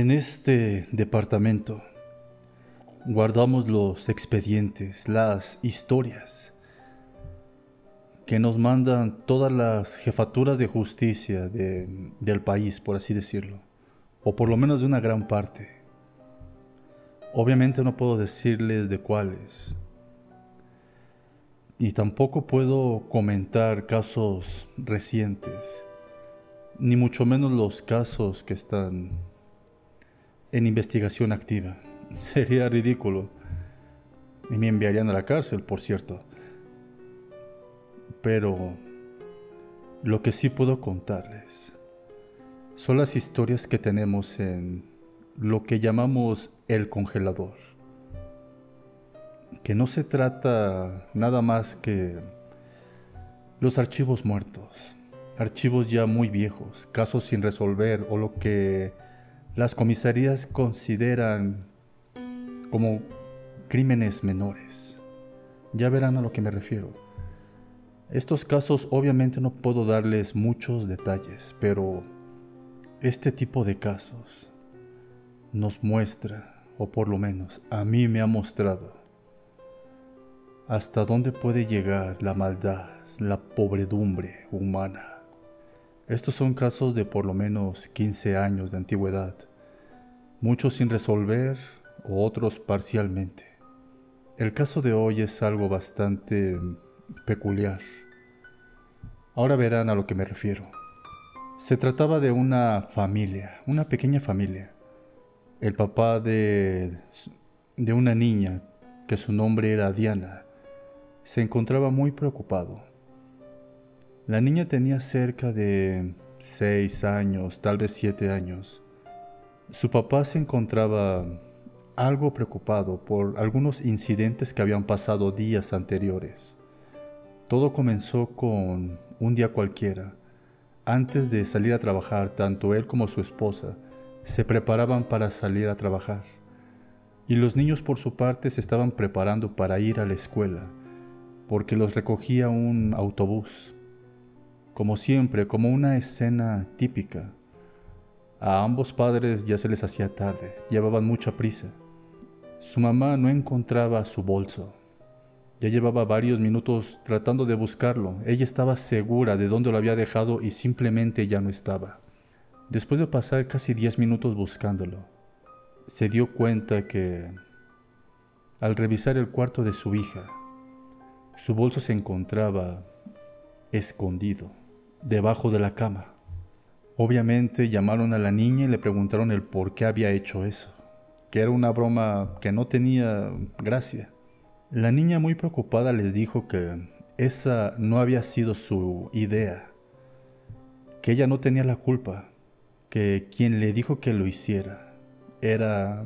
En este departamento guardamos los expedientes, las historias que nos mandan todas las jefaturas de justicia del país, por así decirlo, o por lo menos de una gran parte. Obviamente no puedo decirles de cuáles, y tampoco puedo comentar casos recientes, ni mucho menos los casos que están en investigación activa. Sería ridículo. Y me enviarían a la cárcel, por cierto. Pero lo que sí puedo contarles son las historias que tenemos en lo que llamamos el congelador. Que no se trata nada más que los archivos muertos, archivos ya muy viejos, casos sin resolver o lo que las comisarías consideran como crímenes menores. Ya verán a lo que me refiero. Estos casos obviamente no puedo darles muchos detalles, pero este tipo de casos nos muestra, o por lo menos a mí me ha mostrado, hasta dónde puede llegar la maldad, la pobredumbre humana. Estos son casos de por lo menos 15 años de antigüedad, muchos sin resolver otros parcialmente. El caso de hoy es algo bastante peculiar. Ahora verán a lo que me refiero. Se trataba de una familia, una pequeña familia. El papá de, de una niña, que su nombre era Diana, se encontraba muy preocupado la niña tenía cerca de seis años, tal vez siete años. Su papá se encontraba algo preocupado por algunos incidentes que habían pasado días anteriores. Todo comenzó con un día cualquiera. Antes de salir a trabajar, tanto él como su esposa se preparaban para salir a trabajar. Y los niños por su parte se estaban preparando para ir a la escuela, porque los recogía un autobús. Como siempre, como una escena típica. A ambos padres ya se les hacía tarde, llevaban mucha prisa. Su mamá no encontraba su bolso. Ya llevaba varios minutos tratando de buscarlo. Ella estaba segura de dónde lo había dejado y simplemente ya no estaba. Después de pasar casi 10 minutos buscándolo, se dio cuenta que al revisar el cuarto de su hija, su bolso se encontraba escondido debajo de la cama. Obviamente llamaron a la niña y le preguntaron el por qué había hecho eso, que era una broma que no tenía gracia. La niña muy preocupada les dijo que esa no había sido su idea, que ella no tenía la culpa, que quien le dijo que lo hiciera era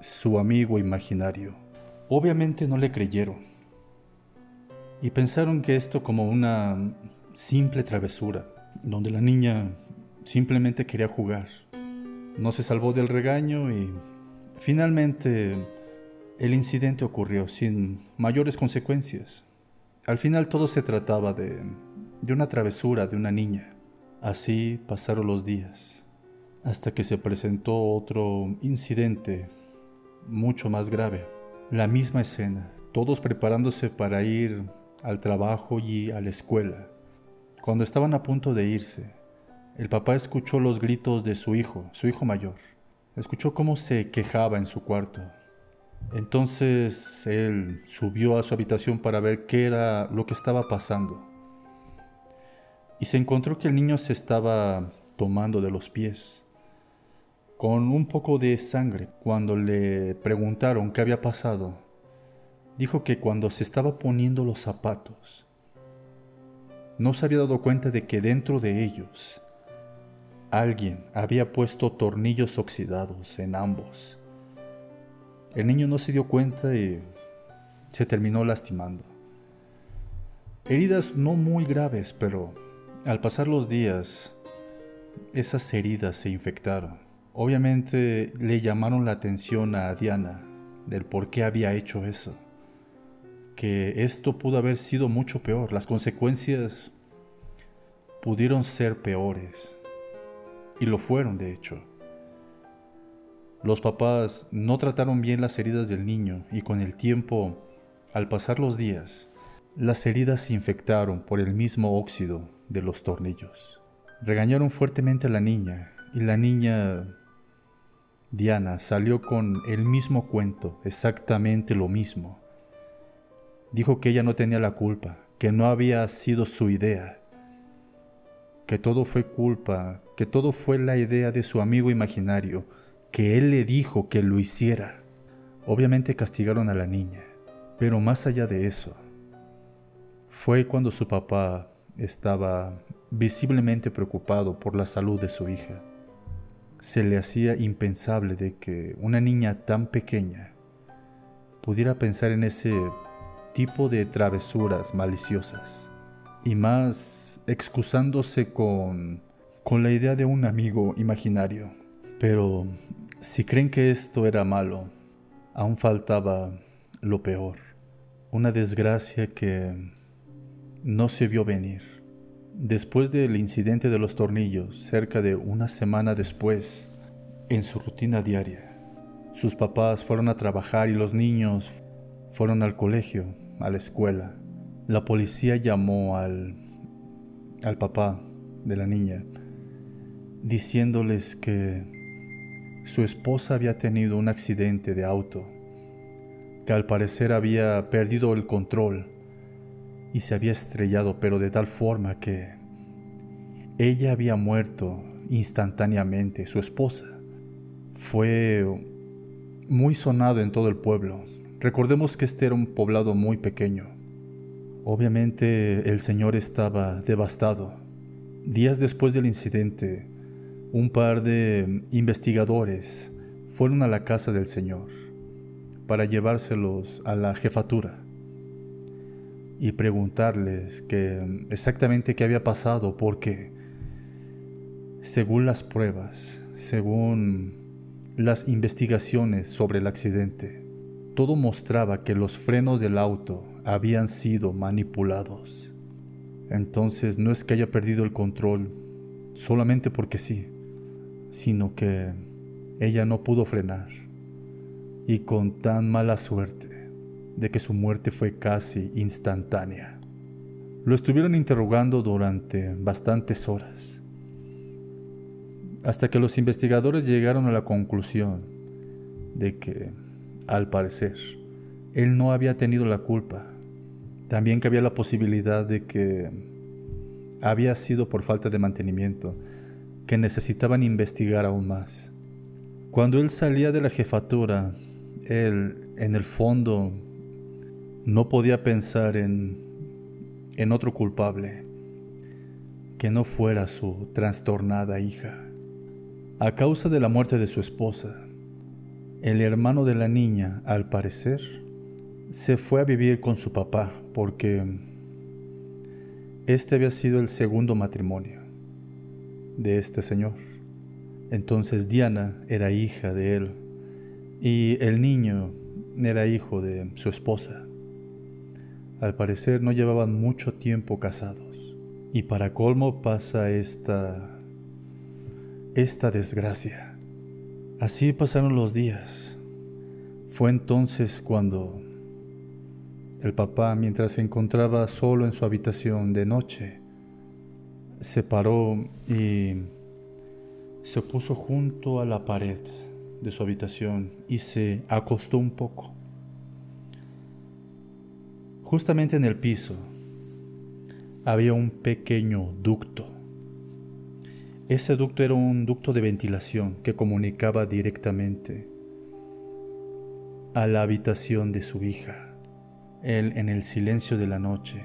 su amigo imaginario. Obviamente no le creyeron y pensaron que esto como una simple travesura, donde la niña simplemente quería jugar. No se salvó del regaño y finalmente el incidente ocurrió sin mayores consecuencias. Al final todo se trataba de, de una travesura de una niña. Así pasaron los días, hasta que se presentó otro incidente mucho más grave. La misma escena, todos preparándose para ir al trabajo y a la escuela. Cuando estaban a punto de irse, el papá escuchó los gritos de su hijo, su hijo mayor. Escuchó cómo se quejaba en su cuarto. Entonces él subió a su habitación para ver qué era lo que estaba pasando. Y se encontró que el niño se estaba tomando de los pies, con un poco de sangre. Cuando le preguntaron qué había pasado, dijo que cuando se estaba poniendo los zapatos, no se había dado cuenta de que dentro de ellos alguien había puesto tornillos oxidados en ambos. El niño no se dio cuenta y se terminó lastimando. Heridas no muy graves, pero al pasar los días, esas heridas se infectaron. Obviamente le llamaron la atención a Diana del por qué había hecho eso que esto pudo haber sido mucho peor. Las consecuencias pudieron ser peores. Y lo fueron, de hecho. Los papás no trataron bien las heridas del niño y con el tiempo, al pasar los días, las heridas se infectaron por el mismo óxido de los tornillos. Regañaron fuertemente a la niña y la niña Diana salió con el mismo cuento, exactamente lo mismo. Dijo que ella no tenía la culpa, que no había sido su idea, que todo fue culpa, que todo fue la idea de su amigo imaginario, que él le dijo que lo hiciera. Obviamente castigaron a la niña, pero más allá de eso, fue cuando su papá estaba visiblemente preocupado por la salud de su hija. Se le hacía impensable de que una niña tan pequeña pudiera pensar en ese tipo de travesuras maliciosas y más excusándose con, con la idea de un amigo imaginario. Pero si creen que esto era malo, aún faltaba lo peor, una desgracia que no se vio venir. Después del incidente de los tornillos, cerca de una semana después, en su rutina diaria, sus papás fueron a trabajar y los niños fueron al colegio, a la escuela. La policía llamó al, al papá de la niña diciéndoles que su esposa había tenido un accidente de auto, que al parecer había perdido el control y se había estrellado, pero de tal forma que ella había muerto instantáneamente, su esposa. Fue muy sonado en todo el pueblo. Recordemos que este era un poblado muy pequeño. Obviamente el señor estaba devastado. Días después del incidente, un par de investigadores fueron a la casa del señor para llevárselos a la jefatura y preguntarles que exactamente qué había pasado porque según las pruebas, según las investigaciones sobre el accidente, todo mostraba que los frenos del auto habían sido manipulados. Entonces no es que haya perdido el control solamente porque sí, sino que ella no pudo frenar y con tan mala suerte de que su muerte fue casi instantánea. Lo estuvieron interrogando durante bastantes horas, hasta que los investigadores llegaron a la conclusión de que, al parecer, él no había tenido la culpa, también que había la posibilidad de que había sido por falta de mantenimiento, que necesitaban investigar aún más. Cuando él salía de la jefatura, él, en el fondo, no podía pensar en, en otro culpable que no fuera su trastornada hija. A causa de la muerte de su esposa, el hermano de la niña, al parecer, se fue a vivir con su papá porque este había sido el segundo matrimonio de este señor. Entonces Diana era hija de él y el niño era hijo de su esposa. Al parecer no llevaban mucho tiempo casados. Y para colmo pasa esta esta desgracia. Así pasaron los días. Fue entonces cuando el papá, mientras se encontraba solo en su habitación de noche, se paró y se puso junto a la pared de su habitación y se acostó un poco. Justamente en el piso había un pequeño ducto. Ese ducto era un ducto de ventilación que comunicaba directamente a la habitación de su hija. Él en el silencio de la noche,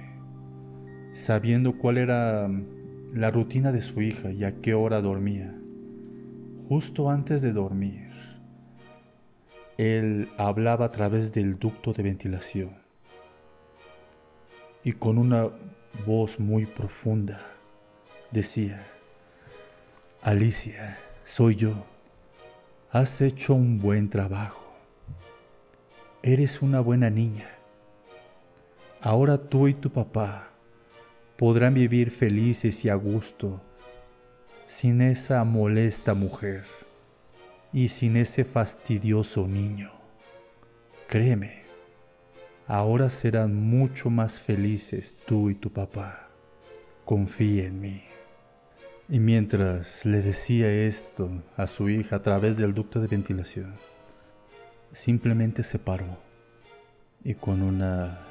sabiendo cuál era la rutina de su hija y a qué hora dormía, justo antes de dormir, él hablaba a través del ducto de ventilación y con una voz muy profunda decía, Alicia, soy yo. Has hecho un buen trabajo. Eres una buena niña. Ahora tú y tu papá podrán vivir felices y a gusto sin esa molesta mujer. y sin ese fastidioso niño. Créeme, ahora serán mucho más felices tú y tu papá. Confía en mí. Y mientras le decía esto a su hija a través del ducto de ventilación, simplemente se paró y con una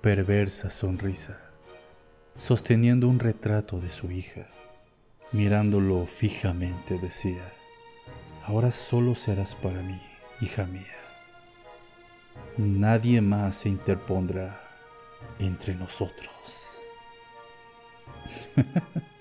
perversa sonrisa, sosteniendo un retrato de su hija, mirándolo fijamente, decía, ahora solo serás para mí, hija mía. Nadie más se interpondrá entre nosotros.